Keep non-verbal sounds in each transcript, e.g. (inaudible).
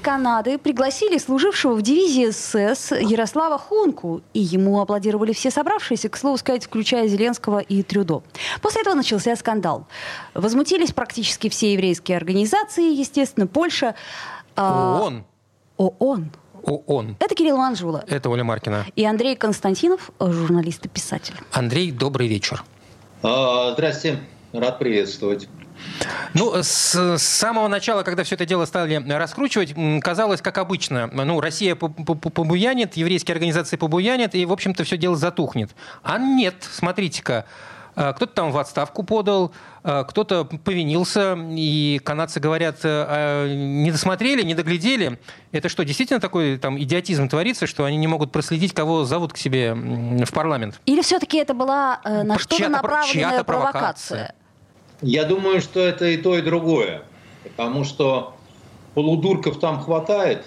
Канады пригласили служившего в дивизии СС Ярослава Хунку, и ему аплодировали все собравшиеся, к слову сказать, включая Зеленского и Трюдо. После этого начался скандал. Возмутились практически все еврейские организации, естественно, Польша. а, ООН. ООН. ООН. Это Кирилл Манжула. Это Оля Маркина. И Андрей Константинов, журналист и писатель. Андрей, добрый вечер. А, Здрасте, рад приветствовать. Ну, с, с самого начала, когда все это дело стали раскручивать, казалось, как обычно, ну, Россия побуянит, еврейские организации побуянят, и, в общем-то, все дело затухнет. А нет, смотрите-ка, а, кто-то там в отставку подал, а, кто-то повинился, и канадцы говорят, а, не досмотрели, не доглядели. Это что, действительно такой там идиотизм творится, что они не могут проследить, кого зовут к себе в парламент? Или все-таки это была э, на что-то направленная провокация? провокация? Я думаю, что это и то, и другое. Потому что полудурков там хватает.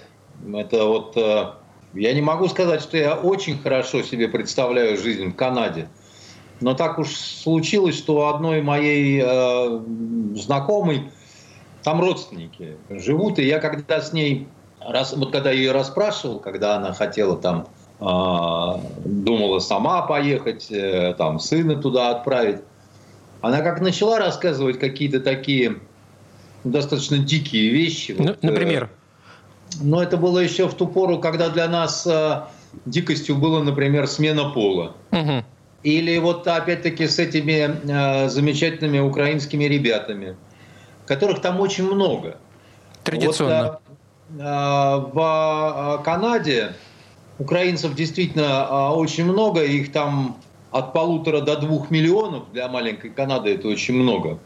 Это вот... Э, я не могу сказать, что я очень хорошо себе представляю жизнь в Канаде. Но так уж случилось, что у одной моей э, знакомой там родственники живут, и я когда с ней, раз, вот когда ее расспрашивал, когда она хотела там, э, думала сама поехать, э, там сына туда отправить, она как начала рассказывать какие-то такие достаточно дикие вещи. Ну, вот, например? Э, но это было еще в ту пору, когда для нас э, дикостью было, например, смена пола. Угу. Или вот опять-таки с этими э, замечательными украинскими ребятами, которых там очень много. Традиционно. Вот, э, э, в Канаде украинцев действительно очень много, их там от полутора до двух миллионов для маленькой Канады это очень много.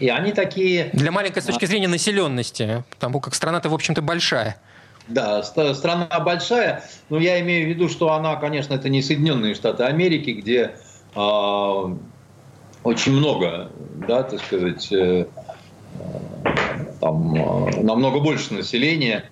И они такие... Для маленькой с точки зрения населенности, потому как страна-то, в общем-то, большая. Да, страна большая, но я имею в виду, что она, конечно, это не Соединенные Штаты Америки, где э, очень много, да, так сказать, э, там э, намного больше населения.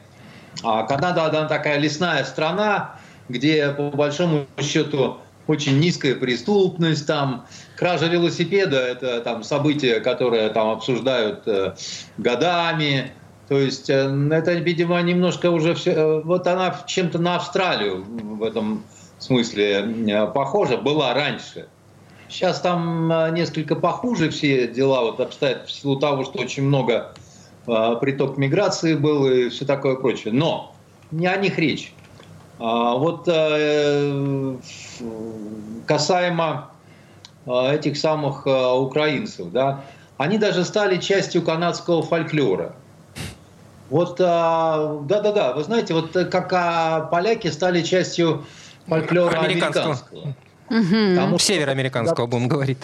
А Канада, она такая лесная страна, где, по большому счету, очень низкая преступность, там кража велосипеда – это там событие, которое там обсуждают э, годами. То есть э, это, видимо, немножко уже все. Э, вот она чем-то на Австралию в этом смысле э, похожа была раньше. Сейчас там э, несколько похуже все дела вот обстоят в силу того, что очень много э, приток миграции был и все такое прочее. Но не о них речь. А вот э, касаемо э, этих самых э, украинцев, да, они даже стали частью канадского фольклора. Вот, да-да-да, вы знаете, вот как поляки стали частью фольклора американского. американского. Угу. Североамериканского, да, будем говорить.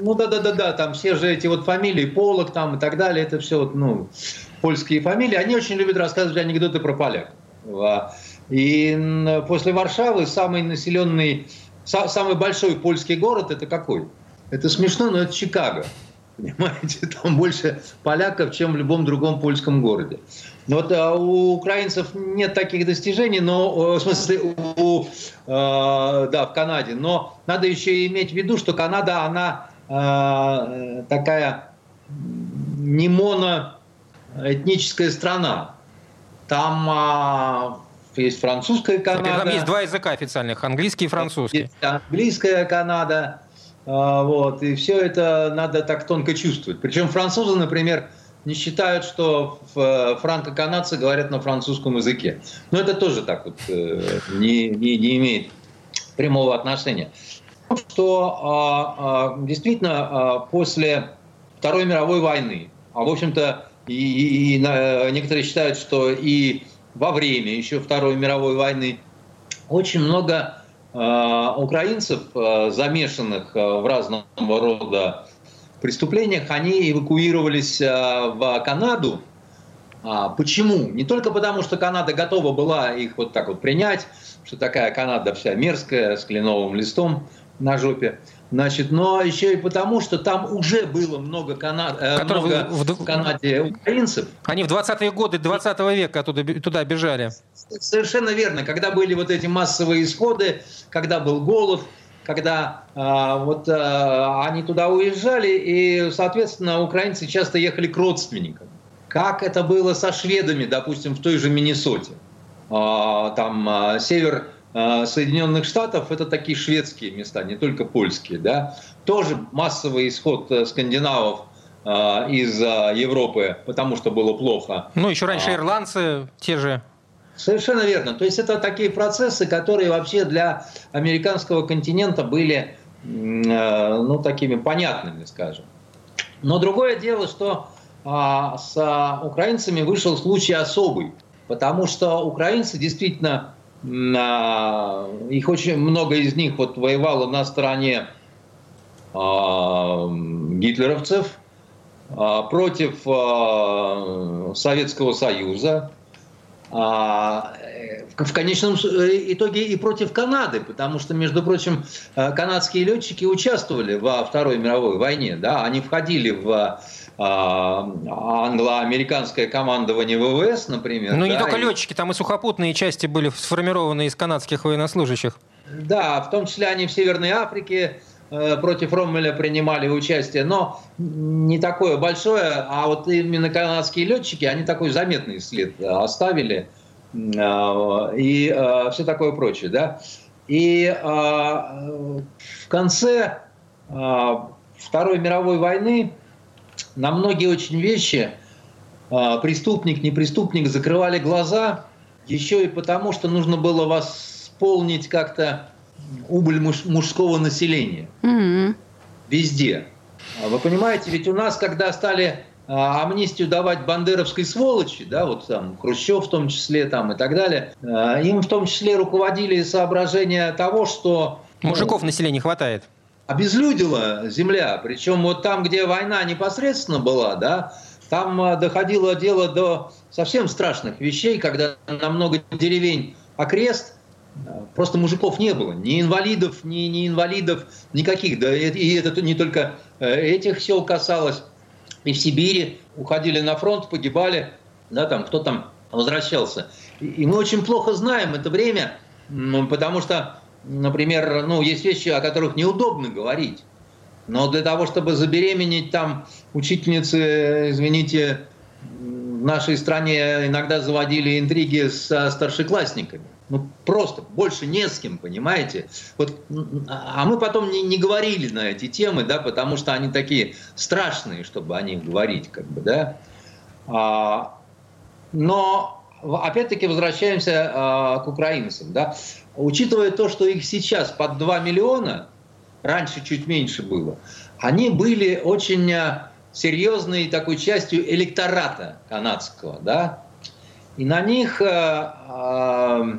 Ну да-да-да-да, там все же эти вот фамилии, Полок там и так далее, это все вот, ну, польские фамилии. Они очень любят рассказывать анекдоты про поляков. И после Варшавы самый населенный, самый большой польский город это какой? Это смешно, но это Чикаго. (laughs) Понимаете, там больше поляков, чем в любом другом польском городе. Вот а у украинцев нет таких достижений, но в смысле у, э, да, в Канаде. Но надо еще иметь в виду, что Канада, она э, такая не моноэтническая страна. Там есть французская Канада. Там есть два языка официальных, английский и французский. Есть английская Канада. А, вот, и все это надо так тонко чувствовать. Причем французы, например, не считают, что э, франко-канадцы говорят на французском языке. Но это тоже так вот э, не, не, не имеет прямого отношения. Что а, а, действительно после Второй мировой войны, а в общем-то и, и, и некоторые считают, что и во время еще Второй мировой войны очень много э, украинцев, э, замешанных э, в разного рода преступлениях, они эвакуировались э, в Канаду. А, почему? Не только потому, что Канада готова была их вот так вот принять, что такая Канада вся мерзкая, с кленовым листом на жопе, Значит, но еще и потому, что там уже было много, кана... Э, много в, в, Канаде украинцев. Они в 20-е годы 20 века туда, туда бежали. Совершенно верно. Когда были вот эти массовые исходы, когда был голод, когда э, вот э, они туда уезжали, и, соответственно, украинцы часто ехали к родственникам. Как это было со шведами, допустим, в той же Миннесоте. Э, там э, север Соединенных Штатов это такие шведские места, не только польские, да. Тоже массовый исход э, скандинавов э, из Европы, потому что было плохо. Ну, еще раньше а. ирландцы те же. Совершенно верно. То есть это такие процессы, которые вообще для американского континента были ну, такими понятными, скажем. Но другое дело, что а, с украинцами вышел случай особый, потому что украинцы действительно их очень много из них вот воевало на стороне а, гитлеровцев а, против а, Советского Союза, в конечном итоге и против Канады, потому что, между прочим, канадские летчики участвовали во Второй мировой войне, да, они входили в англо-американское командование ВВС, например. Ну, да, не только летчики, там и сухопутные части были сформированы из канадских военнослужащих. Да, в том числе они в Северной Африке э, против Роммеля принимали участие, но не такое большое, а вот именно канадские летчики, они такой заметный след оставили э, и э, все такое прочее, да. И в конце Второй мировой войны на многие очень вещи а, преступник, не преступник закрывали глаза, еще и потому, что нужно было восполнить как-то убыль муж, мужского населения. Mm-hmm. Везде. А вы понимаете, ведь у нас, когда стали а, амнистию давать бандеровской сволочи, да, вот там Хрущев в том числе там и так далее, им в том числе руководили соображения того, что... Мужиков ну, населения хватает обезлюдила земля. Причем вот там, где война непосредственно была, да, там а, доходило дело до совсем страшных вещей, когда на много деревень окрест а, просто мужиков не было, ни инвалидов, ни, ни инвалидов никаких. Да, и это не только э, этих сел касалось. И в Сибири уходили на фронт, погибали, да, там кто там возвращался. И мы очень плохо знаем это время, потому что например, ну, есть вещи, о которых неудобно говорить. Но для того, чтобы забеременеть там учительницы, извините, в нашей стране иногда заводили интриги со старшеклассниками. Ну, просто больше не с кем, понимаете? Вот, а мы потом не, не говорили на эти темы, да, потому что они такие страшные, чтобы о них говорить, как бы, да. А, но опять-таки возвращаемся а, к украинцам, да учитывая то, что их сейчас под 2 миллиона, раньше чуть меньше было, они были очень э, серьезной такой частью электората канадского, да, и на них э, э,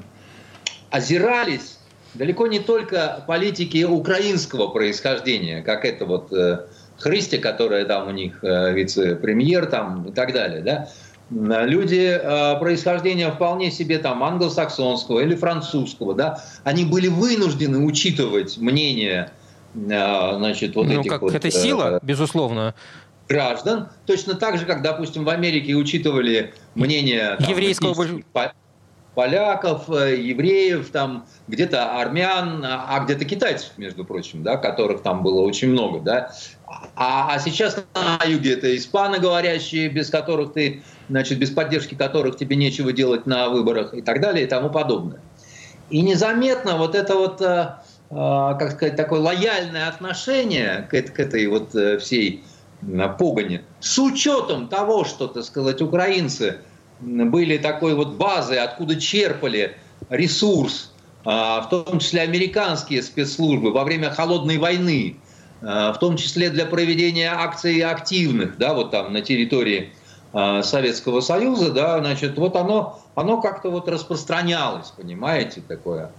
озирались далеко не только политики украинского происхождения, как это вот э, Христи, которая там у них э, вице-премьер там и так далее, да, люди э, происхождения вполне себе там англосаксонского или французского, да, они были вынуждены учитывать мнение э, значит, вот ну, этих как, вот... Это сила, э, безусловно. граждан, точно так же, как, допустим, в Америке учитывали мнение там, еврейского поляков, евреев, там где-то армян, а где-то китайцев, между прочим, да, которых там было очень много, да. А, а сейчас на юге это испаноговорящие, без которых ты значит, без поддержки которых тебе нечего делать на выборах и так далее и тому подобное. И незаметно вот это вот, э, э, как сказать, такое лояльное отношение к, этой вот э, всей погоне, с учетом того, что, так сказать, украинцы были такой вот базой, откуда черпали ресурс, в том числе американские спецслужбы во время холодной войны, в том числе для проведения акций активных, да, вот там на территории Э, Советского Союза, да, значит, вот оно, оно как-то вот распространялось, понимаете, такое.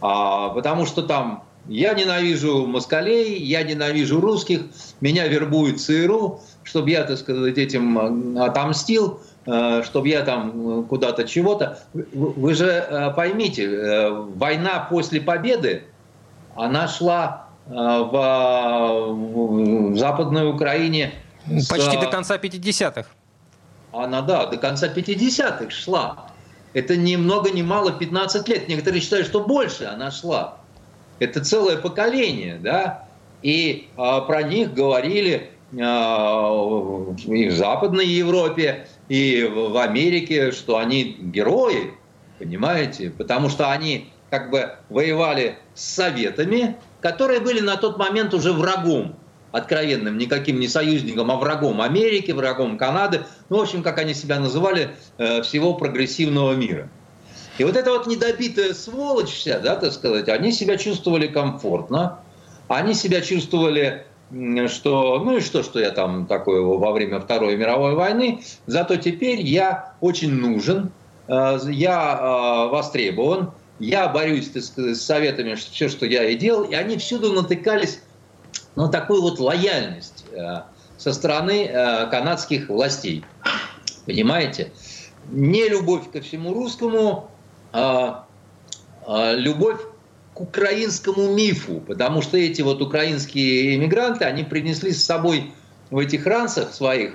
А, потому что там я ненавижу москалей, я ненавижу русских, меня вербует ЦРУ, чтобы я, так сказать, этим отомстил, чтобы я там куда-то чего-то. Вы же поймите, война после победы, она шла в, в Западной Украине. Почти с, до конца 50-х. Она, да, до конца 50-х шла. Это ни много ни мало 15 лет. Некоторые считают, что больше она шла. Это целое поколение, да. И а, про них говорили а, и в Западной Европе, и в Америке, что они герои, понимаете? Потому что они как бы воевали с Советами, которые были на тот момент уже врагом откровенным, никаким не союзником, а врагом Америки, врагом Канады, ну, в общем, как они себя называли, э, всего прогрессивного мира. И вот эта вот недобитая сволочь вся, да, так сказать, они себя чувствовали комфортно, они себя чувствовали что, ну и что, что я там такое во время Второй мировой войны, зато теперь я очень нужен, э, я э, востребован, я борюсь с советами, все, что я и делал, и они всюду натыкались на такую вот лояльность э, со стороны канадских властей. Понимаете? Не любовь ко всему русскому, а, а любовь к украинскому мифу, потому что эти вот украинские иммигранты, они принесли с собой в этих ранцах своих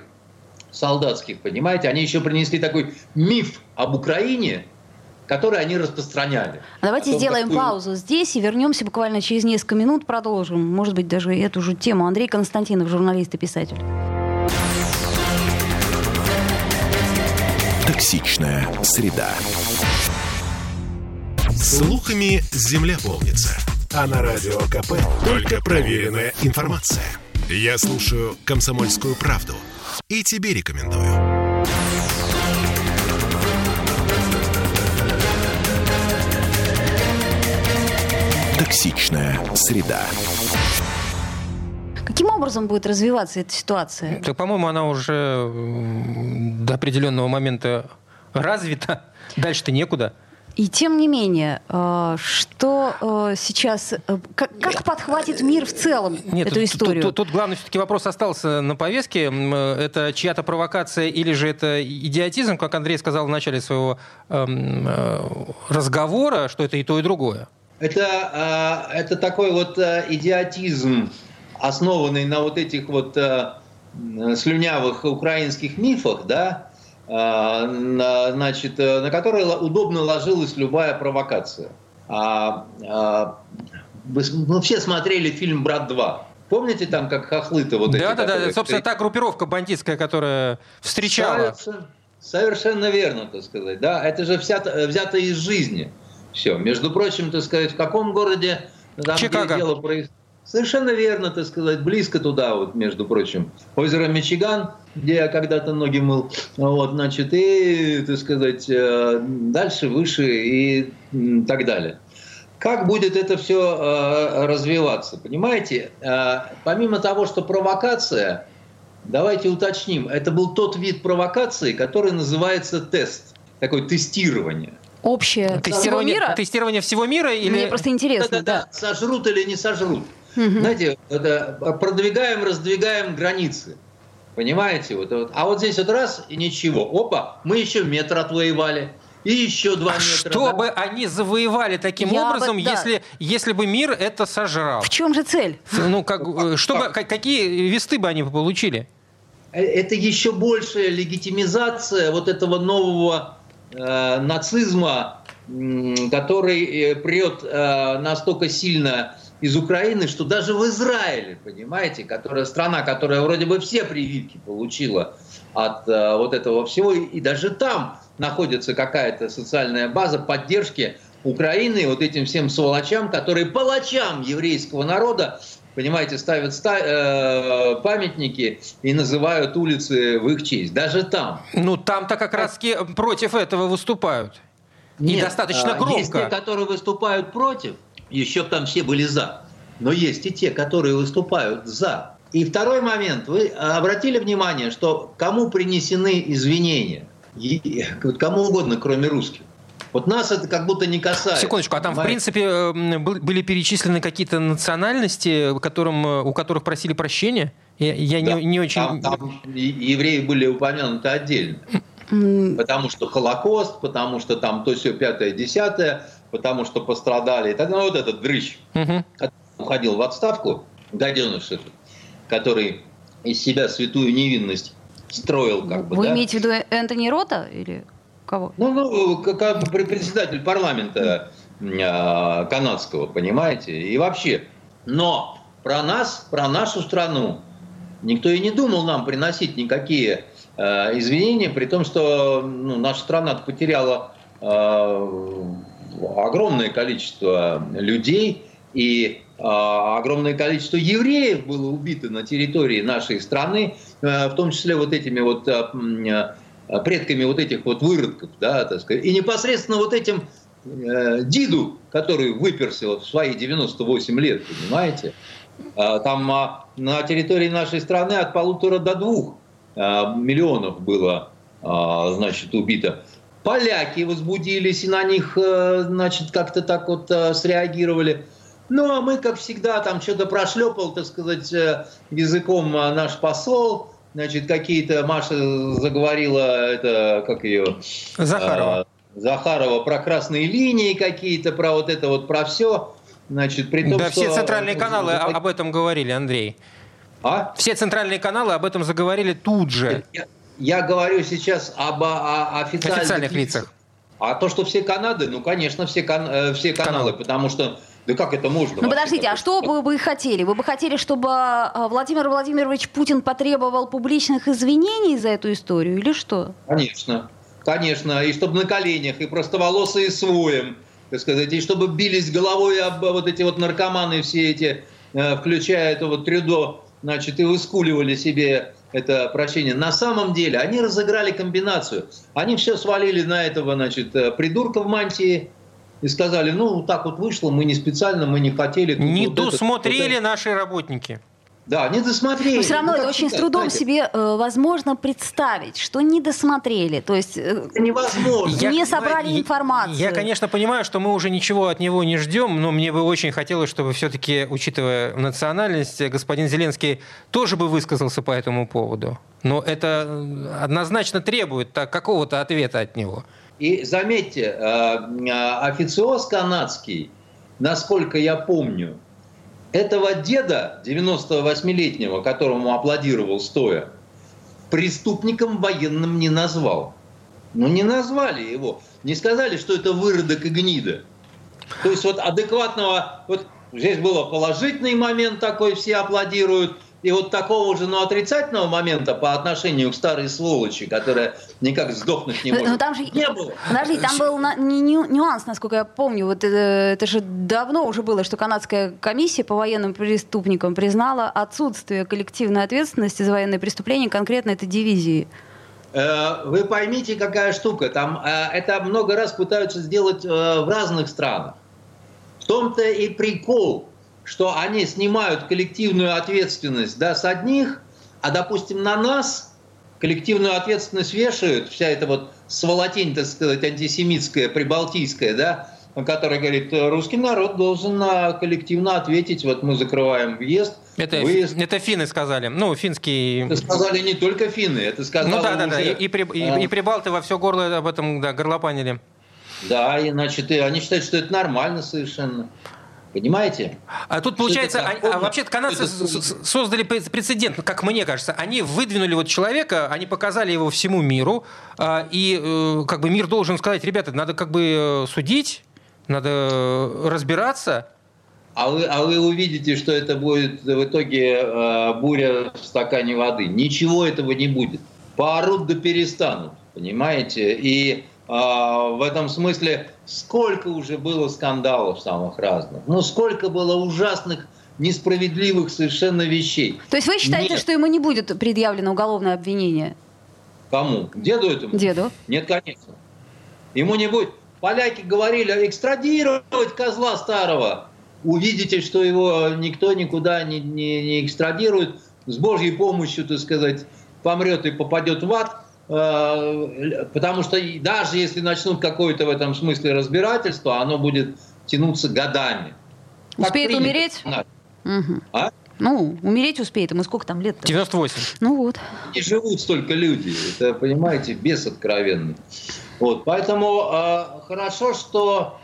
солдатских, понимаете, они еще принесли такой миф об Украине, который они распространяли. А давайте том, сделаем какую... паузу здесь и вернемся буквально через несколько минут, продолжим, может быть, даже эту же тему. Андрей Константинов, журналист и писатель. Токсичная среда. Слухами земля полнится. А на радио КП только проверенная информация. Я слушаю «Комсомольскую правду» и тебе рекомендую. Токсичная среда. Каким образом будет развиваться эта ситуация? Так, по-моему, она уже до определенного момента развита. Дальше-то некуда. И тем не менее, э, что э, сейчас, э, как, как подхватит мир в целом Нет, эту историю? Тут, тут, тут главный все-таки вопрос остался на повестке. Это чья-то провокация или же это идиотизм, как Андрей сказал в начале своего эм, разговора, что это и то, и другое? Это, это такой вот идиотизм, основанный на вот этих вот слюнявых украинских мифах, да, значит, э, на которые удобно ложилась любая провокация. А, а, мы все смотрели фильм «Брат 2». Помните там, как хохлы-то вот эти? Да, да, да. Собственно, та группировка бандитская, которая встречала. Совершенно, совершенно верно, так сказать. Да, это же взято, взято из жизни. Все. Между прочим, так сказать, в каком городе там, Чикаго. дело происходит? Совершенно верно, так сказать, близко туда, вот, между прочим. Озеро Мичиган, где я когда-то ноги мыл, вот, значит, и, так сказать, э, дальше, выше и так далее. Как будет это все э, развиваться? Понимаете, э, помимо того, что провокация, давайте уточним, это был тот вид провокации, который называется тест, такое тестирование общее тестирование, всего мира? Тестирование всего мира? Или... Мне просто интересно, да, да. да. Сожрут или не сожрут. Угу. Знаете, это, продвигаем, раздвигаем границы. Понимаете? Вот, вот. А вот здесь вот раз и ничего. Опа, мы еще метр отвоевали. И еще два метра. Чтобы да? они завоевали таким Я образом, бы, да. если, если бы мир это сожрал. В чем же цель? Ну, как, э, чтобы, какие весты бы они получили? Э, это еще большая легитимизация вот этого нового э, нацизма, который э, прет э, настолько сильно из Украины, что даже в Израиле, понимаете, которая страна, которая вроде бы все прививки получила от э, вот этого всего, и даже там находится какая-то социальная база поддержки Украины вот этим всем сволочам, которые палачам еврейского народа, понимаете, ставят ста- э, памятники и называют улицы в их честь. Даже там. Ну, там-то как раз против этого выступают. Нет, и достаточно громко. Есть те, которые выступают против, еще там все были за. Но есть и те, которые выступают за. И второй момент. Вы обратили внимание, что кому принесены извинения? Кому угодно, кроме русских. Вот нас это как будто не касается. Секундочку, а там, понимаете? в принципе, э, были перечислены какие-то национальности, которым, э, у которых просили прощения? Я, я да, не, не очень... Там, там евреи были упомянуты отдельно. Потому что Холокост, потому что там то все пятое, десятое, потому что пострадали. И так, ну, вот этот дрыщ. Угу. уходил в отставку, гаденыш этот, который из себя святую невинность строил. Как бы, Вы да? имеете в виду Энтони Рота или кого? Ну, ну как председатель парламента э, канадского, понимаете? И вообще. Но про нас, про нашу страну никто и не думал нам приносить никакие э, извинения, при том, что ну, наша страна потеряла э, огромное количество людей, и а, огромное количество евреев было убито на территории нашей страны, э, в том числе вот этими вот э, э, предками вот этих вот выродков, да, так сказать, и непосредственно вот этим Диду, который выперся в свои 98 лет, понимаете, а, там а, на территории нашей страны от полутора до двух миллионов было, значит, убито. Поляки возбудились и на них, значит, как-то так вот среагировали. Ну, а мы, как всегда, там что-то прошлепал, так сказать, э, языком э, наш посол, значит, какие-то, Маша заговорила, это, как ее... Захарова. Захарова про красные линии какие-то, про вот это вот, про все. Значит, при том, да, что... все центральные каналы об этом говорили, Андрей. А? Все центральные каналы об этом заговорили тут же. Я, я говорю сейчас об о, официальных, официальных лицах. А то, что все Канады, ну, конечно, все, кан, все каналы, каналы, потому что да как это можно? Ну подождите, а что бы вы хотели? Вы бы хотели, чтобы а, Владимир Владимирович Путин потребовал публичных извинений за эту историю или что? Конечно, конечно. И чтобы на коленях, и просто волосы с воем, так сказать, и чтобы бились головой об вот эти вот наркоманы все эти, э, включая это вот Трюдо, значит, и выскуливали себе это прощение. На самом деле они разыграли комбинацию. Они все свалили на этого, значит, э, придурка в мантии, и сказали, ну, так вот вышло, мы не специально, мы не хотели. Не вот досмотрели это, вот наши работники. Да, не досмотрели. Но все равно ну, это очень с трудом знаете. себе э, возможно представить, что не досмотрели. То есть э, это невозможно. Я, не собрали я, информацию. Я, конечно, понимаю, что мы уже ничего от него не ждем, но мне бы очень хотелось, чтобы все-таки, учитывая национальность, господин Зеленский тоже бы высказался по этому поводу. Но это э, однозначно требует какого-то ответа от него. И заметьте, э, э, официоз канадский, насколько я помню, этого деда 98-летнего, которому аплодировал стоя, преступником военным не назвал. Ну, не назвали его. Не сказали, что это выродок и гнида. То есть вот адекватного... Вот здесь был положительный момент такой, все аплодируют – и вот такого же, но отрицательного момента по отношению к старой сволочи, которая никак сдохнуть не может, но там же, не было. Подожди, там был на, не, не, нюанс, насколько я помню. Вот это, это же давно уже было, что канадская комиссия по военным преступникам признала отсутствие коллективной ответственности за военные преступления конкретно этой дивизии. Э, вы поймите, какая штука. Там э, это много раз пытаются сделать э, в разных странах. В том-то и прикол, что они снимают коллективную ответственность да, с одних, а, допустим, на нас коллективную ответственность вешают, вся эта вот сволотень, так сказать, антисемитская, прибалтийская, да, которая говорит, русский народ должен коллективно ответить, вот мы закрываем въезд, это, выезд. это финны сказали, ну, финские... Это сказали не только финны, это сказали... Ну да, да, да, и, и, и, и прибалты во все горло об этом да, горлопанили. Да, и, значит, и они считают, что это нормально совершенно. Понимаете? А тут получается, а, а вообще-то канадцы создали прецедент, как мне кажется. Они выдвинули вот человека, они показали его всему миру, а, и э, как бы мир должен сказать, ребята, надо как бы э, судить, надо э, разбираться. А вы, а вы увидите, что это будет в итоге буря в стакане воды. Ничего этого не будет. Поорут да перестанут, понимаете? И в этом смысле сколько уже было скандалов самых разных, ну сколько было ужасных несправедливых совершенно вещей. То есть вы считаете, Нет. что ему не будет предъявлено уголовное обвинение? Кому? Деду этому? Деду. Нет, конечно. Ему не будет. Поляки говорили экстрадировать козла старого. Увидите, что его никто никуда не, не, не экстрадирует. С Божьей помощью, так сказать, помрет и попадет в ад. Э, потому что даже если начнут какое-то в этом смысле разбирательство, оно будет тянуться годами. Успеет умереть? Угу. А? Ну, умереть успеет. Ему сколько там лет? -то? 98. Ну вот. Не живут столько люди. Это, понимаете, без откровенный. Вот, поэтому э, хорошо, что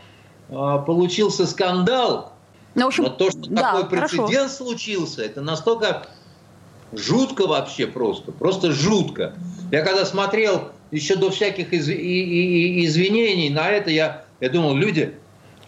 э, получился скандал, Ну, в общем, Но то, что да, такой прецедент хорошо. случился, это настолько жутко вообще просто, просто жутко. Я когда смотрел еще до всяких из, и, и, и извинений на это, я, я думал, люди,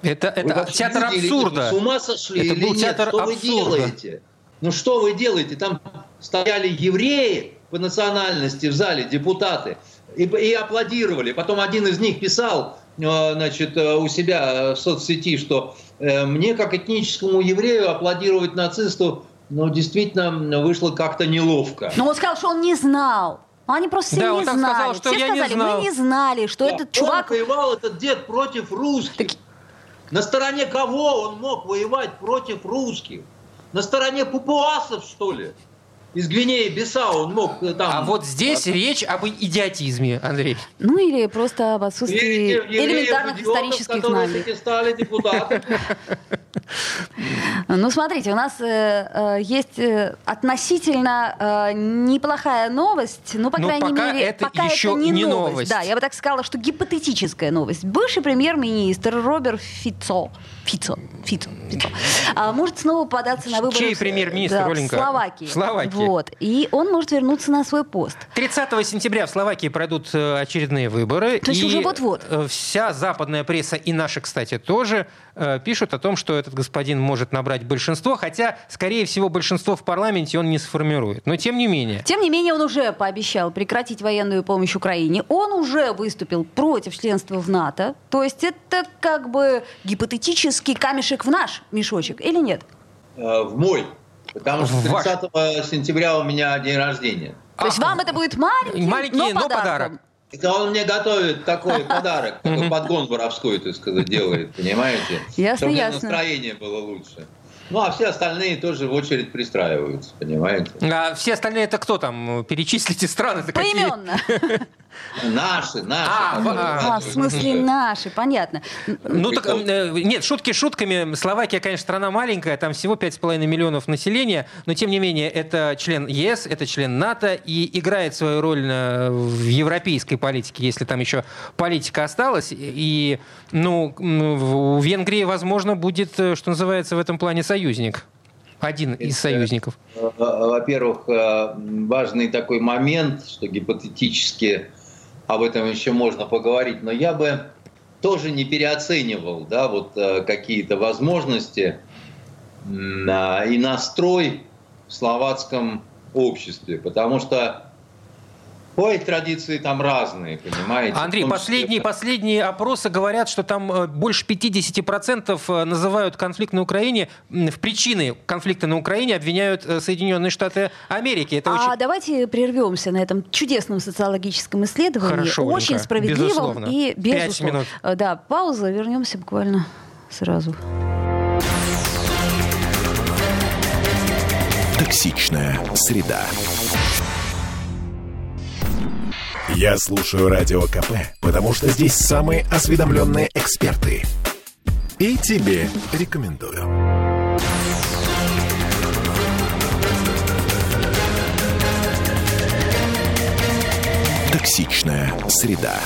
это, это театр абсурда. С ума сошли это или был нет? Что абсурда. вы делаете? Ну что вы делаете? Там стояли евреи по национальности в зале, депутаты, и, и аплодировали. Потом один из них писал э, значит, э, у себя в соцсети, что э, мне, как этническому еврею, аплодировать нацисту, ну, действительно, вышло как-то неловко. Но он сказал, что он не знал. Они просто да, не знали. Сказал, что все я сказали, не знал. мы не знали, что да, этот чувак... Он воевал, этот дед, против русских. Так... На стороне кого он мог воевать против русских? На стороне папуасов, что ли? из Гвинеи Бисау он мог э, там... А вот здесь а, речь об идиотизме, Андрей. Ну или просто об отсутствии элементарных исторических знаний. стали депутатами. (laughs) Ну, смотрите, у нас э, э, есть э, относительно э, неплохая новость, ну, по Но крайней пока мере, это пока еще это не, не новость. новость. Да, я бы так сказала, что гипотетическая новость. Бывший премьер-министр Роберт Фицо, Фицо, Фицо, Фицо а, может снова податься на выборы Чей премьер-министр, да, Оленька? Словакии. Словакии. Вот. И он может вернуться на свой пост. 30 сентября в Словакии пройдут э, очередные выборы. То есть уже вот-вот. Вся западная пресса и наша, кстати, тоже пишут о том, что этот господин может набрать большинство, хотя, скорее всего, большинство в парламенте он не сформирует. Но тем не менее. Тем не менее, он уже пообещал прекратить военную помощь Украине. Он уже выступил против членства в НАТО. То есть это как бы гипотетический камешек в наш мешочек, или нет? Э, в мой. Потому что 30 сентября у меня день рождения. То есть вам это будет маленький, маленький но, но подарок. Это он мне готовит такой (laughs) подарок, такой подгон воровской, так сказать, делает, понимаете? Ясно, Чтобы ясно. настроение было лучше. Ну, а все остальные тоже в очередь пристраиваются, понимаете? А все остальные это кто там? Перечислите страны-то какие? (laughs) Наши, наши. А, а, в смысле наши, понятно. Ну так, э, нет, шутки шутками. Словакия, конечно, страна маленькая, там всего 5,5 миллионов населения, но тем не менее это член ЕС, это член НАТО и играет свою роль в европейской политике, если там еще политика осталась. И, ну, у Венгрии, возможно, будет, э, что называется, в этом плане союзник. Один из союзников. Э, во-первых, важный такой момент, что гипотетически об этом еще можно поговорить, но я бы тоже не переоценивал да, вот, э, какие-то возможности и настрой в словацком обществе, потому что Ой, традиции там разные, понимаете? Андрей, последние, последние опросы говорят, что там э, больше 50% э, называют конфликт на Украине, в причины конфликта на Украине обвиняют э, Соединенные Штаты Америки. Это а очень... давайте прервемся на этом чудесном социологическом исследовании. Хорошо, очень справедливом безусловно. и безусловно. Пять минут. Да, пауза, вернемся буквально сразу. Токсичная среда. Я слушаю Радио КП, потому что здесь самые осведомленные эксперты. И тебе рекомендую. Токсичная среда.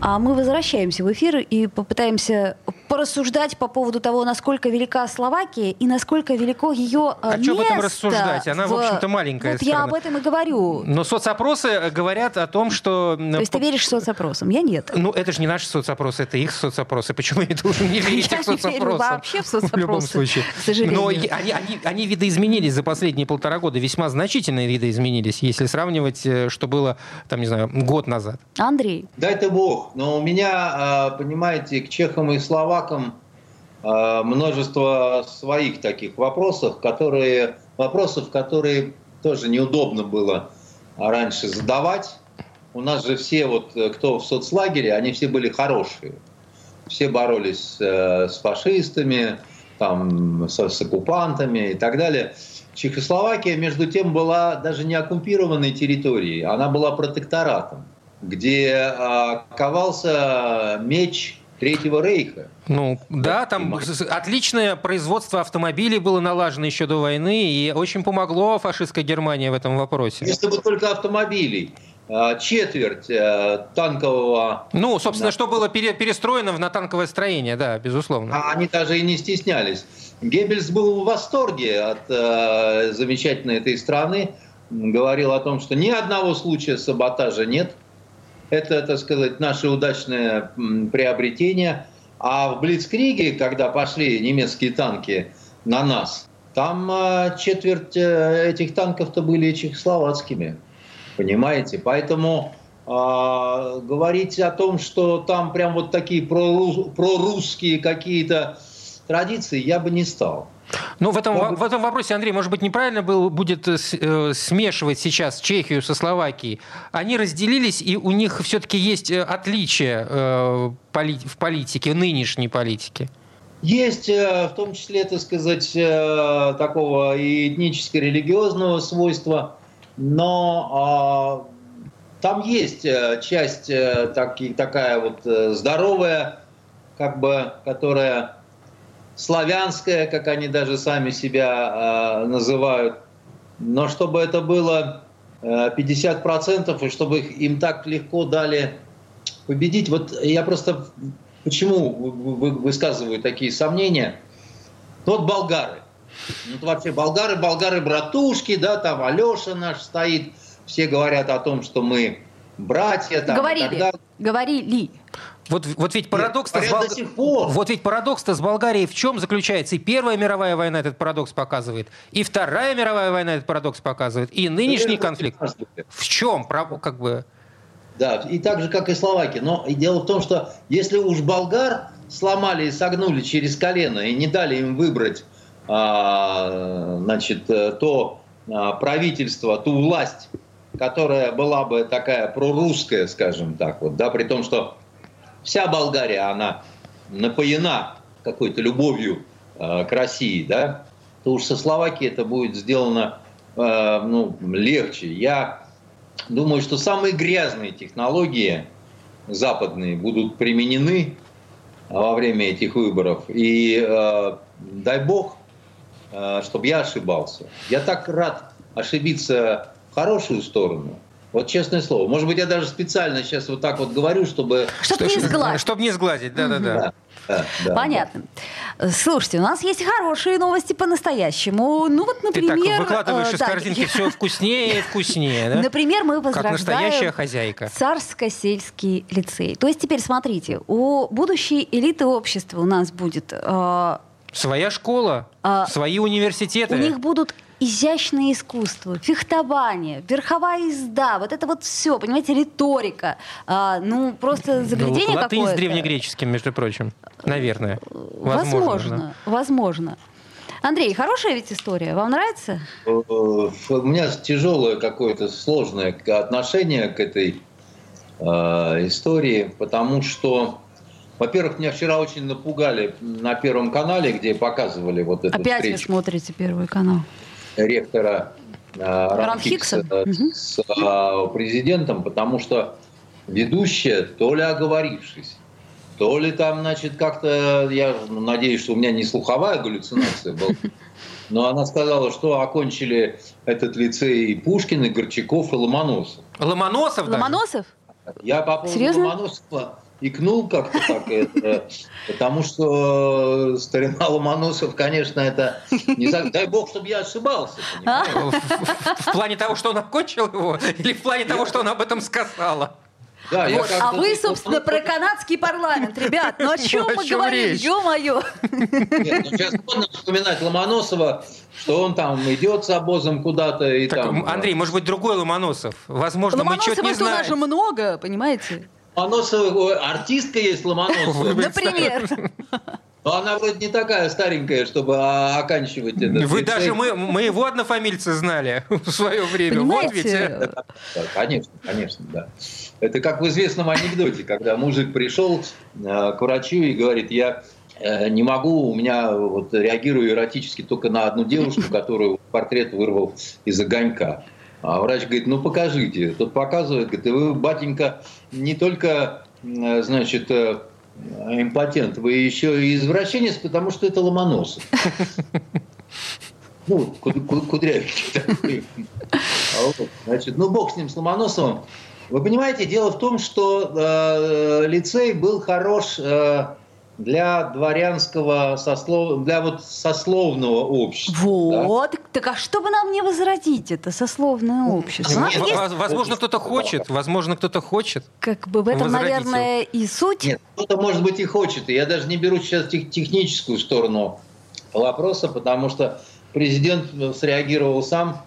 А мы возвращаемся в эфир и попытаемся порассуждать по поводу того, насколько велика Словакия и насколько велико ее А место что об этом рассуждать? Она, в, в общем-то, маленькая Вот страна. я об этом и говорю. Но соцопросы говорят о том, что... То есть ты веришь соцопросам? Я нет. Ну, это же не наши соцопросы, это их соцопросы. Почему я должен не (laughs) верить их соцопросам? вообще в соцопросы, в любом случае. К сожалению. Но они, они, они видоизменились за последние полтора года. Весьма значительные видоизменились, если сравнивать, э, что было, там, не знаю, год назад. Андрей. Дай-то бог. Но у меня, а, понимаете, к чехам и словакам а, множество своих таких вопросов, которые, вопросов, которые тоже неудобно было раньше задавать. У нас же все, вот, кто в соцлагере, они все были хорошие. Все боролись э, с фашистами, там, с, с оккупантами и так далее. Чехословакия, между тем, была даже не оккупированной территорией, она была протекторатом где а, ковался меч Третьего Рейха. Ну да, там отличное производство автомобилей было налажено еще до войны, и очень помогло фашистская Германия в этом вопросе. Если бы только автомобилей. э, четверть э, танкового... Ну, собственно, да. что было перестроено на танковое строение, да, безусловно. А они даже и не стеснялись. Геббельс был в восторге от э, замечательной этой страны, говорил о том, что ни одного случая саботажа нет. Это, так сказать, наше удачное приобретение. А в Блицкриге, когда пошли немецкие танки на нас, там э, четверть э, этих танков-то были чехословацкими. Понимаете? Поэтому э, говорить о том, что там прям вот такие прорусские какие-то традиции, я бы не стал. Ну, в этом, в, в этом вопросе, Андрей, может быть, неправильно было, будет э, э, смешивать сейчас Чехию со Словакией. Они разделились, и у них все-таки есть э, отличия э, поли в политике, в нынешней политике. Есть, э, в том числе, так сказать, э, такого и этническо-религиозного свойства, но э, там есть часть так, такая вот здоровая, как бы, которая славянская, как они даже сами себя э, называют. Но чтобы это было э, 50%, и чтобы их, им так легко дали победить, вот я просто почему высказываю такие сомнения. Ну, вот болгары. Ну, вообще болгары, болгары братушки, да, там Алеша наш стоит, все говорят о том, что мы братья. Там, говорили, говорили. Вот, вот ведь парадокс-то с Бол... вот ведь парадокс-то с Болгарией в чем заключается? И Первая мировая война этот парадокс показывает, и Вторая мировая война этот парадокс показывает, и нынешний конфликт. В чем? Как бы... Да, и так же, как и Словакия. Но дело в том, что если уж болгар сломали и согнули через колено и не дали им выбрать а, значит, то а, правительство, ту власть, которая была бы такая прорусская, скажем так, вот, да, при том, что вся Болгария, она напоена какой-то любовью э, к России, да, то уж со Словакией это будет сделано э, ну, легче. Я думаю, что самые грязные технологии западные будут применены во время этих выборов. И э, дай бог, э, чтобы я ошибался. Я так рад ошибиться в хорошую сторону – вот честное слово. Может быть, я даже специально сейчас вот так вот говорю, чтобы... Чтобы не сглазить. Чтобы не сглазить, да-да-да. Да, да, Понятно. Да. Слушайте, у нас есть хорошие новости по-настоящему. Ну вот, например... Ты так выкладываешь э, из да, корзинки все вкуснее и вкуснее, да? Например, мы возрождаем... Как настоящая хозяйка. Царско-сельский лицей. То есть теперь смотрите, у будущей элиты общества у нас будет... Э, Своя школа, э, свои университеты. У них будут изящное искусство, фехтование, верховая езда, вот это вот все, понимаете, риторика. А, ну, просто ну, заглядение ну, латынь какое-то. с древнегреческим, между прочим. Наверное. Возможно. Возможно. возможно. Андрей, хорошая ведь история. Вам нравится? Э, у меня тяжелое какое-то сложное отношение к этой э, истории, потому что, во-первых, меня вчера очень напугали на Первом канале, где показывали вот эту Опять встречу. вы смотрите Первый канал ректора э, Рамхикса с угу. президентом, потому что ведущая, то ли оговорившись, то ли там, значит, как-то, я надеюсь, что у меня не слуховая галлюцинация была, но она сказала, что окончили этот лицей Пушкин, и Горчаков, и Ломоносов. Ломоносов Ломоносов? Я по поводу Серьезно? Ломоносова икнул как-то так, это, потому что старина Ломоносов, конечно, это... Не так, дай бог, чтобы я ошибался. В плане того, что он окончил его, или в плане того, что он об этом сказала? Да, вот. А вы, собственно, про канадский парламент, ребят. Ну о чем мы говорим? Ё-моё! Нет, ну сейчас можно вспоминать Ломоносова, что он там идет с обозом куда-то и так, там... Андрей, может быть, другой Ломоносов? Возможно, мы что-то не знаем. Ломоносова тоже много, понимаете? Ломоносова, артистка есть Ломоносова. Например. Но она вроде не такая старенькая, чтобы оканчивать это. Вы даже мы, мы его однофамильцы знали (laughs) в свое время. Понимаете? Вот ведь. Да, конечно, конечно, да. Это как в известном анекдоте, когда мужик пришел э, к врачу и говорит, я э, не могу, у меня вот реагирую эротически только на одну девушку, которую портрет вырвал из огонька. А врач говорит, ну покажите. Тот показывает, говорит, вы, батенька, не только, значит, э, импотент, вы еще и извращенец, потому что это Ломоносов. Ну, кудрявенький такой. А значит, ну, бог с ним, с Ломоносовым. Вы понимаете, дело в том, что э, лицей был хорош э, для дворянского сослов... для вот сословного общества. Вот. Да? Так а что бы нам не возродить это сословное общество? Нет, есть... Возможно, кто-то хочет. Возможно, кто-то хочет. Как бы в этом, наверное, его. и суть. Нет, кто-то, может быть, и хочет. И я даже не беру сейчас тех, техническую сторону вопроса, потому что президент среагировал сам,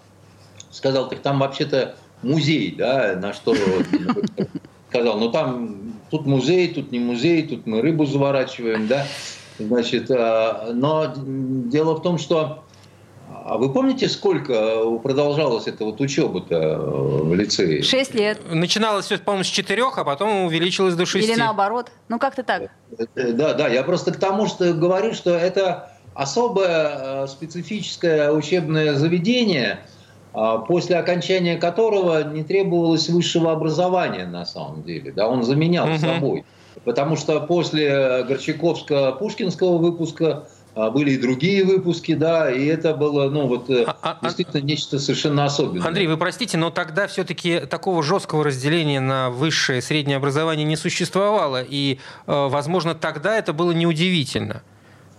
сказал, так там вообще-то музей, да, на что (laughs) сказал, ну там, тут музей, тут не музей, тут мы рыбу заворачиваем, да, значит, а, но дело в том, что а вы помните, сколько продолжалась эта вот учеба-то в лицее? Шесть лет. Начиналось все, по-моему, с четырех, а потом увеличилось до шести. Или наоборот. Ну, как-то так. Да, да. Я просто к тому, что говорю, что это особое специфическое учебное заведение – после окончания которого не требовалось высшего образования на самом деле. Да, он заменял угу. собой. Потому что после Горчаковско-Пушкинского выпуска а, были и другие выпуски, да, и это было, ну, вот э, а, а, действительно нечто совершенно особенное. Андрей, вы простите, но тогда все-таки такого жесткого разделения на высшее и среднее образование не существовало, и, э, возможно, тогда это было неудивительно.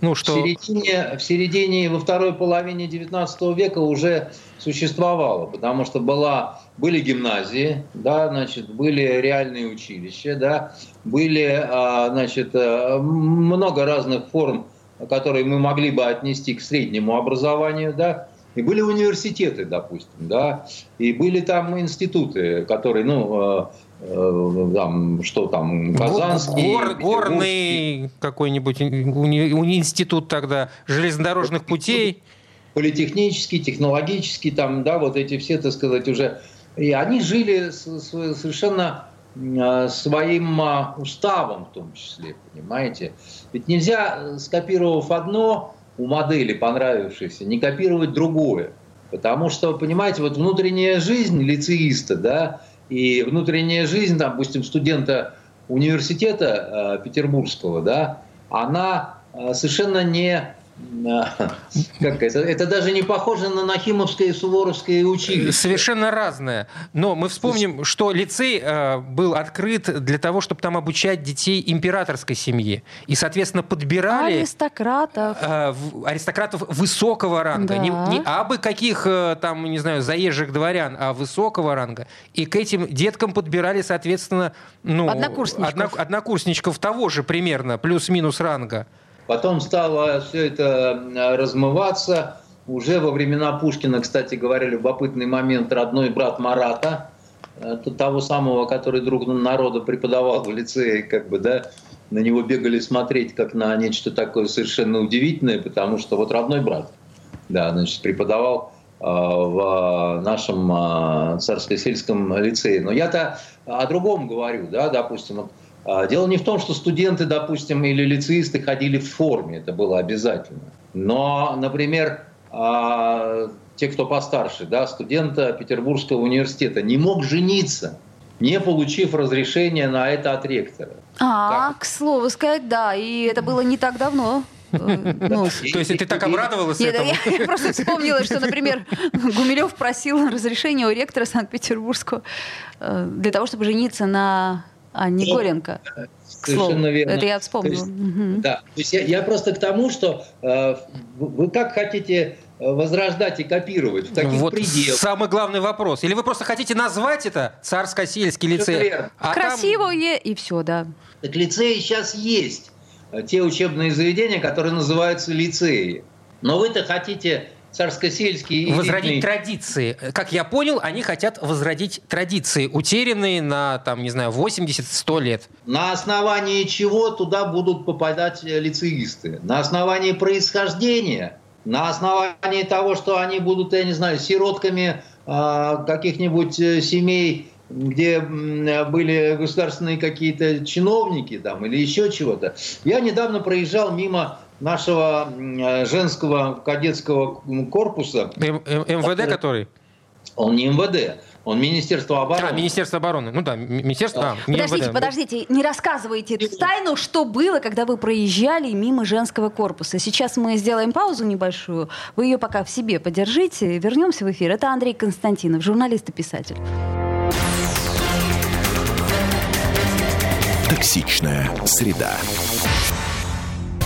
Ну, что... в, середине, в середине, во второй половине XIX века уже существовало, потому что была, были гимназии, да, значит, были реальные училища, да, были а, значит, э, много разных форм, которые мы могли бы отнести к среднему образованию, да, и были университеты, допустим, да, и были там институты, которые, ну, Э, там, что там, Казанский. Гор, горный какой-нибудь институт тогда, железнодорожных путей. Политехнический, технологический, там, да, вот эти все, так сказать, уже. И они жили совершенно э, своим а, уставом в том числе, понимаете? Ведь нельзя, скопировав одно у модели понравившейся, не копировать другое. Потому что, понимаете, вот внутренняя жизнь лицеиста, да, и внутренняя жизнь, допустим, студента университета э, петербургского, да, она э, совершенно не как это, это даже не похоже на Нахимовское и Суворовское училище. Совершенно разное. Но мы вспомним, что лицей э, был открыт для того, чтобы там обучать детей императорской семьи. И, соответственно, подбирали... Аристократов. Э, аристократов высокого ранга. Да. Не, не абы каких э, там, не знаю, заезжих дворян, а высокого ранга. И к этим деткам подбирали, соответственно... Ну, однокурсничков. Одно, однокурсничков того же примерно, плюс-минус ранга. Потом стало все это размываться. Уже во времена Пушкина, кстати говоря, любопытный момент, родной брат Марата, э, того самого, который друг народа преподавал в лицее, как бы, да, на него бегали смотреть как на нечто такое совершенно удивительное, потому что вот родной брат, да, значит, преподавал э, в нашем э, царско-сельском лицее. Но я-то о другом говорю, да, допустим, вот дело не в том, что студенты, допустим, или лицеисты ходили в форме, это было обязательно. Но, например, а, те, кто постарше, да, студента Петербургского университета, не мог жениться, не получив разрешения на это от ректора. А, как? к слову сказать, да, и это было не так давно. (laughs) Ну, То есть ты так обрадовалась этому? Я просто вспомнила, что, например, Гумилев просил разрешения у ректора Санкт-Петербургского э, для того, чтобы жениться на а не Горенко. Совершенно верно. Это я вспомнила. То есть, угу. Да. То есть я, я просто к тому, что э, вы как хотите э, возрождать и копировать в таких вот пределах. Самый главный вопрос. Или вы просто хотите назвать это царско-сельский лицей? А Красивое там... и все, да. Так лицеи сейчас есть. Э, те учебные заведения, которые называются лицеи. Но вы-то хотите царско-сельские... Возродить традиции. Как я понял, они хотят возродить традиции, утерянные на, там, не знаю, 80-100 лет. На основании чего туда будут попадать лицеисты? На основании происхождения? На основании того, что они будут, я не знаю, сиротками э, каких-нибудь семей, где были государственные какие-то чиновники там, или еще чего-то. Я недавно проезжал мимо нашего женского кадетского корпуса. М- МВД который? Он не МВД, он Министерство обороны. А, Министерство обороны. Ну да, Министерство... А, не подождите, МВД. подождите, не рассказывайте эту тайну, что было, когда вы проезжали мимо женского корпуса. Сейчас мы сделаем паузу небольшую. Вы ее пока в себе подержите. Вернемся в эфир. Это Андрей Константинов, журналист и писатель. Токсичная среда.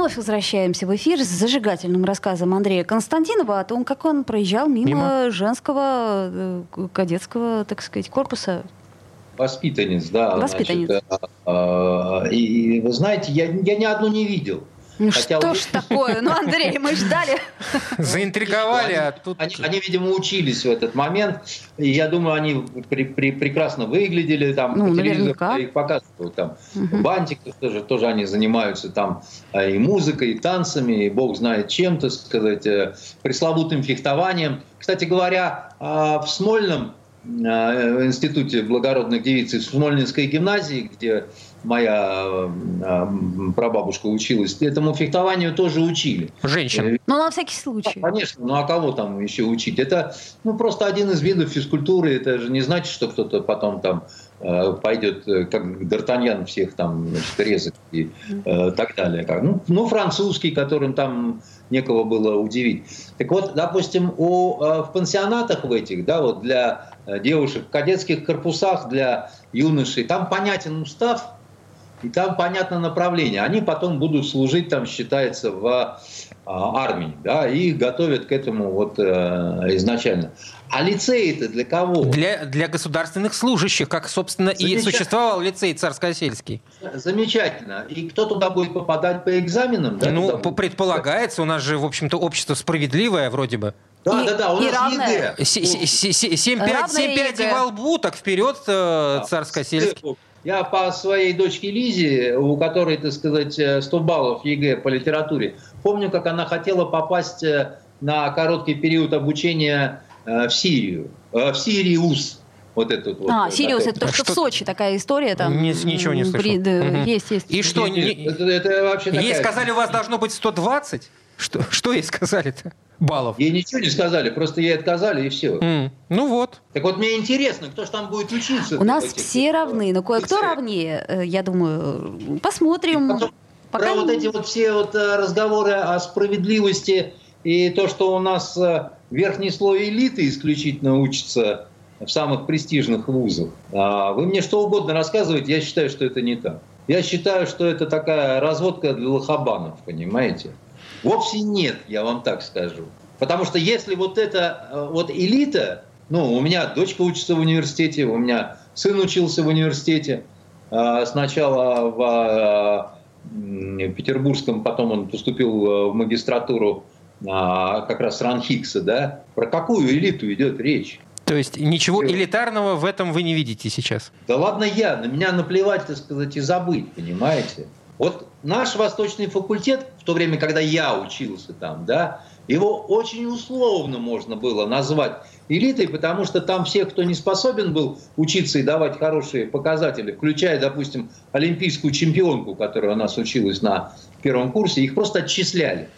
Вновь возвращаемся в эфир с зажигательным рассказом Андрея Константинова о том, как он проезжал мимо, мимо? женского э, кадетского, так сказать, корпуса. Воспитанниц, да. Воспитанниц. Значит, а, а, и вы знаете, я, я ни одну не видел. Ну Хотя что ж такое? Ну, Андрей, мы ждали. Заинтриговали, а тут... Они, они, видимо, учились в этот момент. И я думаю, они при, при, прекрасно выглядели. Там ну, по телевизору их показывают. Там, угу. Бантиков тоже, тоже они занимаются там а, и музыкой, и танцами, и бог знает чем, то сказать, э, пресловутым фехтованием. Кстати говоря, а, в Смольном Э, институте благородных девиц в Смольнинской гимназии, где моя э, прабабушка училась, этому фехтованию тоже учили. Женщин. Э, ну, на всякий случай. Конечно, ну а кого там еще учить? Это ну, просто один из видов физкультуры, это же не значит, что кто-то потом там пойдет, как Д'Артаньян всех там значит, резать и э, так далее. Ну, ну, французский, которым там некого было удивить. Так вот, допустим, у, в пансионатах в этих, да, вот для Э, девушек в кадетских корпусах для юношей. Там понятен устав, и там понятно направление. Они потом будут служить, там считается, в а, армии, да, и их готовят к этому вот э, изначально. А лицей-то для кого? Для, для государственных служащих, как, собственно, и существовал лицей царско-сельский. Замечательно. И кто туда будет попадать по экзаменам? Да, ну, предполагается, у нас же, в общем-то, общество справедливое вроде бы. Да, и, да, да, у нас равное... ЕГЭ. 7-5 во лбу, так вперед, э, царско-сельский. Я по своей дочке Лизе, у которой, так сказать, 100 баллов ЕГЭ по литературе, помню, как она хотела попасть э, на короткий период обучения э, в Сирию, в Сириус. Вот этот вот. А, Сириус, это то, что, что в Сочи такая история там. Не, ничего не слышал. При, да, угу. Есть, есть. И что? Не, это, это вообще Ей сказали, у вас должно быть 120? Что, что ей сказали-то? Баллов. Ей ничего не сказали, просто ей отказали и все. Mm. Ну вот. Так вот мне интересно, кто же там будет учиться. У нас все равны, но кое-кто равнее, э, я думаю. Посмотрим. Потом, Пока... Про вот эти вот все вот э, разговоры о справедливости и то, что у нас э, верхний слой элиты исключительно учится в самых престижных вузах. А вы мне что угодно рассказываете, я считаю, что это не так. Я считаю, что это такая разводка для лохабанов, понимаете? Вовсе нет, я вам так скажу. Потому что если вот эта э, вот элита, ну, у меня дочка учится в университете, у меня сын учился в университете, э, сначала в э, Петербургском, потом он поступил в магистратуру как раз Ранхикса, да? Про какую элиту идет речь? То есть ничего элитарного в этом вы не видите сейчас? Да ладно я, на меня наплевать, так сказать, и забыть, понимаете? Вот наш восточный факультет, в то время, когда я учился там, да, его очень условно можно было назвать элитой, потому что там все, кто не способен был учиться и давать хорошие показатели, включая, допустим, олимпийскую чемпионку, которая у нас училась на первом курсе, их просто отчисляли.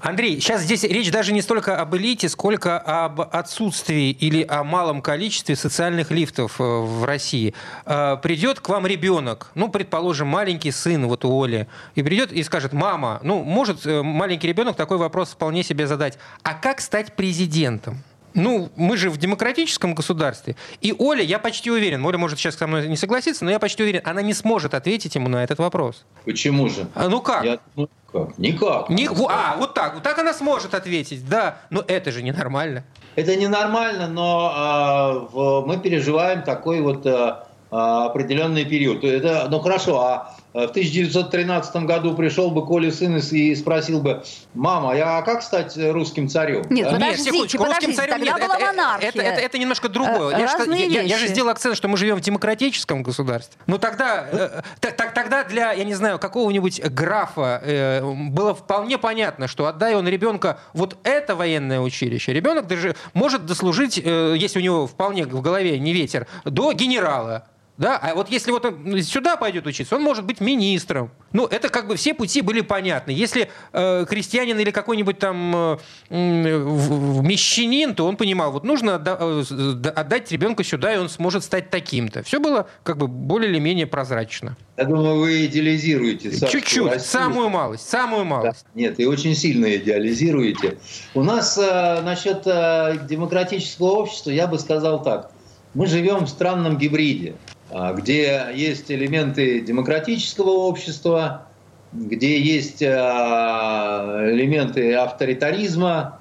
Андрей, сейчас здесь речь даже не столько об элите, сколько об отсутствии или о малом количестве социальных лифтов э, в России. Э, придет к вам ребенок, ну, предположим, маленький сын вот у Оли, и придет и скажет, мама, ну, может э, маленький ребенок такой вопрос вполне себе задать, а как стать президентом? Ну, мы же в демократическом государстве. И Оля, я почти уверен, Оля может сейчас со мной не согласиться, но я почти уверен, она не сможет ответить ему на этот вопрос. Почему же? А, ну как? Я, ну, как? Никак. Не, а, вот так. Вот так она сможет ответить, да. Но это же ненормально. Это ненормально, но а, в, мы переживаем такой вот а, определенный период. Это, ну хорошо, а в 1913 году пришел бы Коля сын и спросил бы, мама, я а как стать русским царем? Нет, да? подождите, нет, секундочку, русским царем тогда нет, была это, монархия. Это, это, это немножко другое. Э, я, я, я же сделал акцент, что мы живем в демократическом государстве. Ну тогда, э, так, тогда для, я не знаю, какого-нибудь графа э, было вполне понятно, что отдай он ребенка вот это военное училище, ребенок даже может дослужить, э, если у него вполне в голове не ветер, до генерала. Да? А вот если вот он сюда пойдет учиться, он может быть министром. Ну, это как бы все пути были понятны. Если э, крестьянин или какой-нибудь там э, мещанин, то он понимал, вот нужно отда- э, отдать ребенка сюда, и он сможет стать таким-то. Все было как бы более или менее прозрачно. Я думаю, вы идеализируете. Чуть-чуть, Россию. самую малость, самую малость. Да. Нет, и очень сильно идеализируете. У нас э, насчет э, демократического общества, я бы сказал так. Мы живем в странном гибриде. А, где есть элементы демократического общества, где есть а, элементы авторитаризма,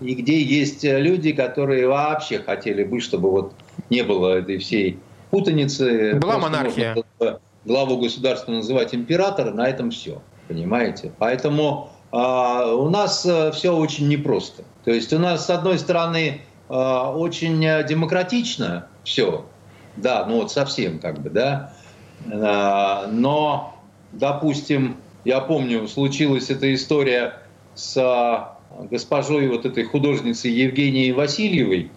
и где есть люди, которые вообще хотели бы, чтобы вот не было этой всей путаницы. Была монархия. Главу государства называть император, на этом все. Понимаете? Поэтому э, у нас все очень непросто. То есть у нас, с одной стороны, э, очень демократично все, да, ну вот совсем как бы, да. А, но, допустим, я помню, случилась эта история с а, госпожой вот этой художницей Евгенией Васильевой,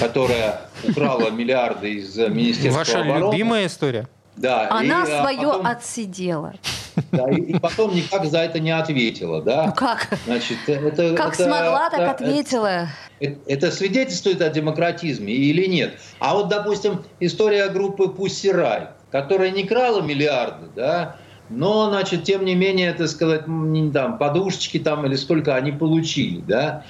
которая украла миллиарды из Министерства Ваша обороны. Ваша любимая история? Да. Она и, свое потом, отсидела. Да, и, и потом никак за это не ответила, да? Ну как? Значит, это, как это, смогла, так это, ответила. Это, это свидетельствует о демократизме или нет? А вот, допустим, история группы Пусси Рай, которая не крала миллиарды, да, но, значит, тем не менее, это сказать, там, подушечки там или сколько они получили, да.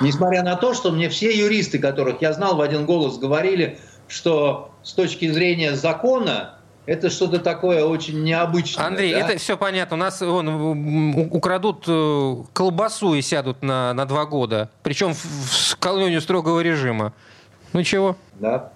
Несмотря на то, что мне все юристы, которых я знал, в один голос говорили, что с точки зрения закона это что-то такое очень необычное. Андрей, да? это все понятно. У нас вон, украдут э, колбасу и сядут на, на два года. Причем в, в колонию строгого режима. Ну чего? Да.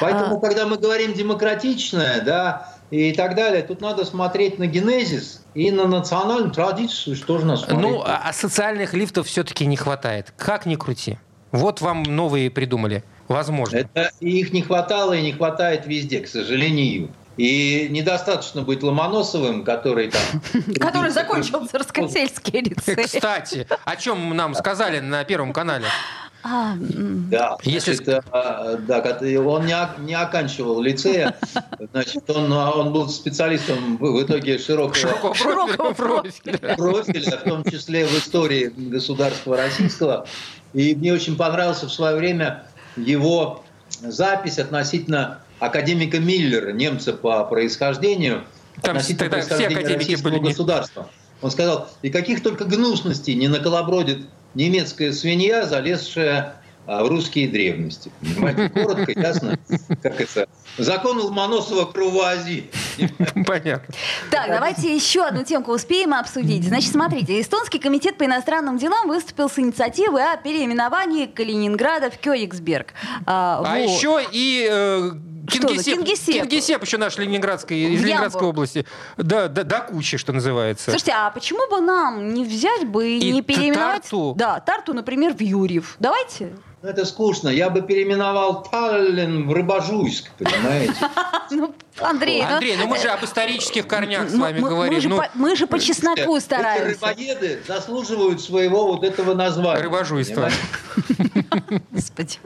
Поэтому, а... когда мы говорим демократичное, да, и так далее, тут надо смотреть на генезис и на национальную традицию, что же нас смотреть. Ну, а, а социальных лифтов все-таки не хватает. Как ни крути. Вот вам новые придумали. Возможно. Это их не хватало и не хватает везде, к сожалению. И недостаточно быть Ломоносовым, который там... (laughs) Который закончил Царскосельский лицей. Кстати, о чем нам сказали на Первом канале? А, да, Если... значит, а, да, он не, не оканчивал лицея, (laughs) значит, он, он был специалистом в итоге широкого, широкого, широкого профиля. профиля, в том числе в истории государства российского. И мне очень понравился в свое время его запись относительно академика Миллера, немца по происхождению, Там относительно тогда все академики были государства. Он сказал, и каких только гнусностей не наколобродит немецкая свинья, залезшая а, в русские древности. Понимаете, (laughs) коротко, ясно, как это. Закон Ломоносова кровоази. (laughs) Понятно. Так, давайте еще одну темку успеем обсудить. Значит, смотрите, Эстонский комитет по иностранным делам выступил с инициативой о переименовании Калининграда в Кёнигсберг. А, а вот. еще и э, Кингисепп, Кингисепп. Кингисепп еще наш Ленинградской, из Ленинградской области. Да, да, до кучи, что называется. Слушайте, а почему бы нам не взять бы и, и не переименовать... Тарту. Да, Тарту, например, в Юрьев. Давайте. Ну, это скучно. Я бы переименовал Таллин в Рыбожуйск, понимаете? (laughs) Ну, Андрей, ну, Андрей, ну мы же об исторических корнях с вами говорим. Мы же по чесноку стараемся. Эти рыбоеды заслуживают своего вот этого названия. Рыбожуйство. (laughs) Господи.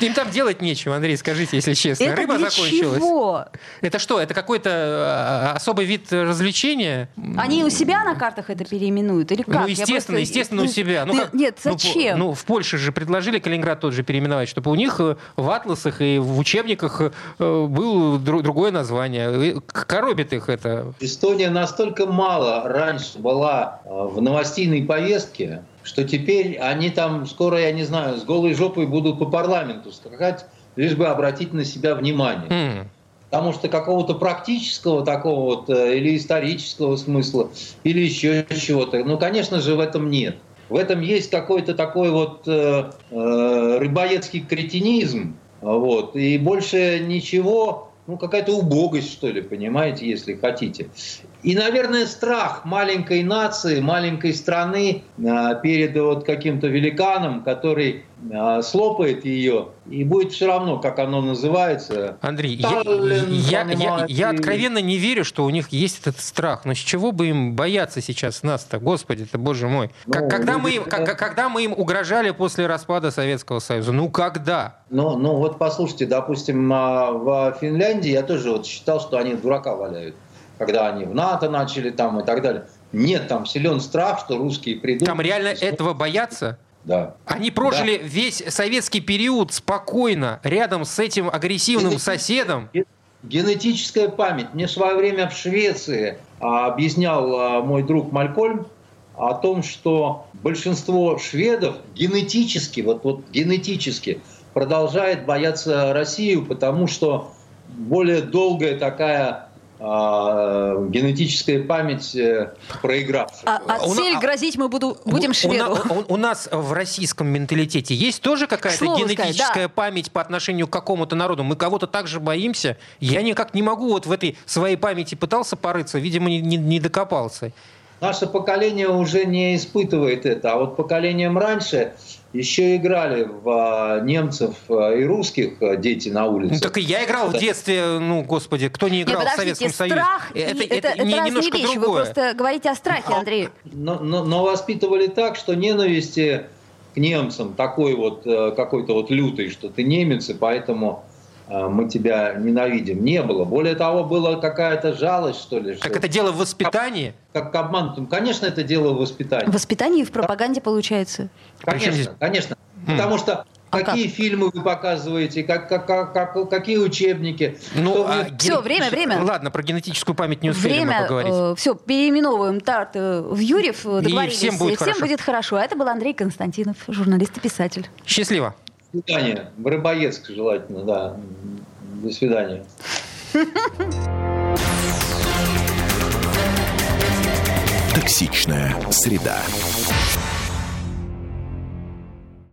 Им там делать нечего, Андрей, скажите, если честно. Это Рыба для закончилась. Чего? Это что? Это какой-то а, особый вид развлечения? Они у себя на картах это переименуют или как? Ну, естественно, просто... естественно, у себя. Ну, как... Нет, ну, зачем? Ну, ну, в Польше же предложили Калининград тот же переименовать, чтобы у них э, в атласах и в учебниках э, было другое название. Коробит их это. Эстония настолько мало раньше была э, в новостейной повестке, что теперь они там скоро, я не знаю, с голой жопой будут по парламенту скакать, лишь бы обратить на себя внимание. Mm. Потому что какого-то практического такого вот э, или исторического смысла, или еще чего-то, ну, конечно же, в этом нет. В этом есть какой-то такой вот э, э, рыбоедский кретинизм, вот, и больше ничего, ну, какая-то убогость, что ли, понимаете, если хотите. И, наверное, страх маленькой нации, маленькой страны а, перед вот каким-то великаном, который а, слопает ее, и будет все равно, как оно называется. Андрей, я, я, я, я откровенно не верю, что у них есть этот страх. Но с чего бы им бояться сейчас нас-то? Господи, это боже мой. Ну, когда, мы, это... когда мы им угрожали после распада Советского Союза? Ну, когда? Ну, ну вот послушайте, допустим, а, в Финляндии я тоже вот считал, что они дурака валяют когда они в НАТО начали там и так далее. Нет, там силен страх, что русские придут. Там реально этого боятся? Да. Они прожили да. весь советский период спокойно, рядом с этим агрессивным Генетическая, соседом. Генетическая память. Мне в свое время в Швеции а, объяснял а, мой друг Малькольм о том, что большинство шведов генетически, вот, вот генетически продолжает бояться Россию, потому что более долгая такая а, генетическая память э, проигравшая. А, а цель а, грозить мы буду, будем шведу. У, у, у нас в российском менталитете есть тоже какая-то генетическая сказать, да. память по отношению к какому-то народу? Мы кого-то также боимся? Я никак не могу вот в этой своей памяти пытался порыться, видимо, не, не, не докопался. Наше поколение уже не испытывает это, а вот поколением раньше еще играли в а, немцев а, и русских а, дети на улице. Ну, так и я играл в детстве, ну, господи, кто не играл Нет, в Советском Союзе? Страх это, это, это, это не, немножко вещи. другое. Вы просто говорите о страхе, Андрей. Но, но, но воспитывали так, что ненависти к немцам такой вот, э, какой-то вот лютый, что ты немец, и поэтому мы тебя ненавидим. Не было. Более того, была какая-то жалость, что ли. Как что... это дело в воспитании? Как, как обман. Конечно, это дело в воспитании. В воспитании и в пропаганде получается. Конечно, конечно. Хм. Потому что а какие как? фильмы вы показываете, как, как, как, как, какие учебники. Ну, а ген... Все, время, время. Ладно, про генетическую память не успели время, мы поговорить. Э, все, переименовываем Тарт э, в Юрьев. Договорились. И всем будет всем хорошо. будет хорошо. А это был Андрей Константинов, журналист и писатель. Счастливо. До свидания. В Рыбоецк желательно, да. До свидания. Токсичная среда.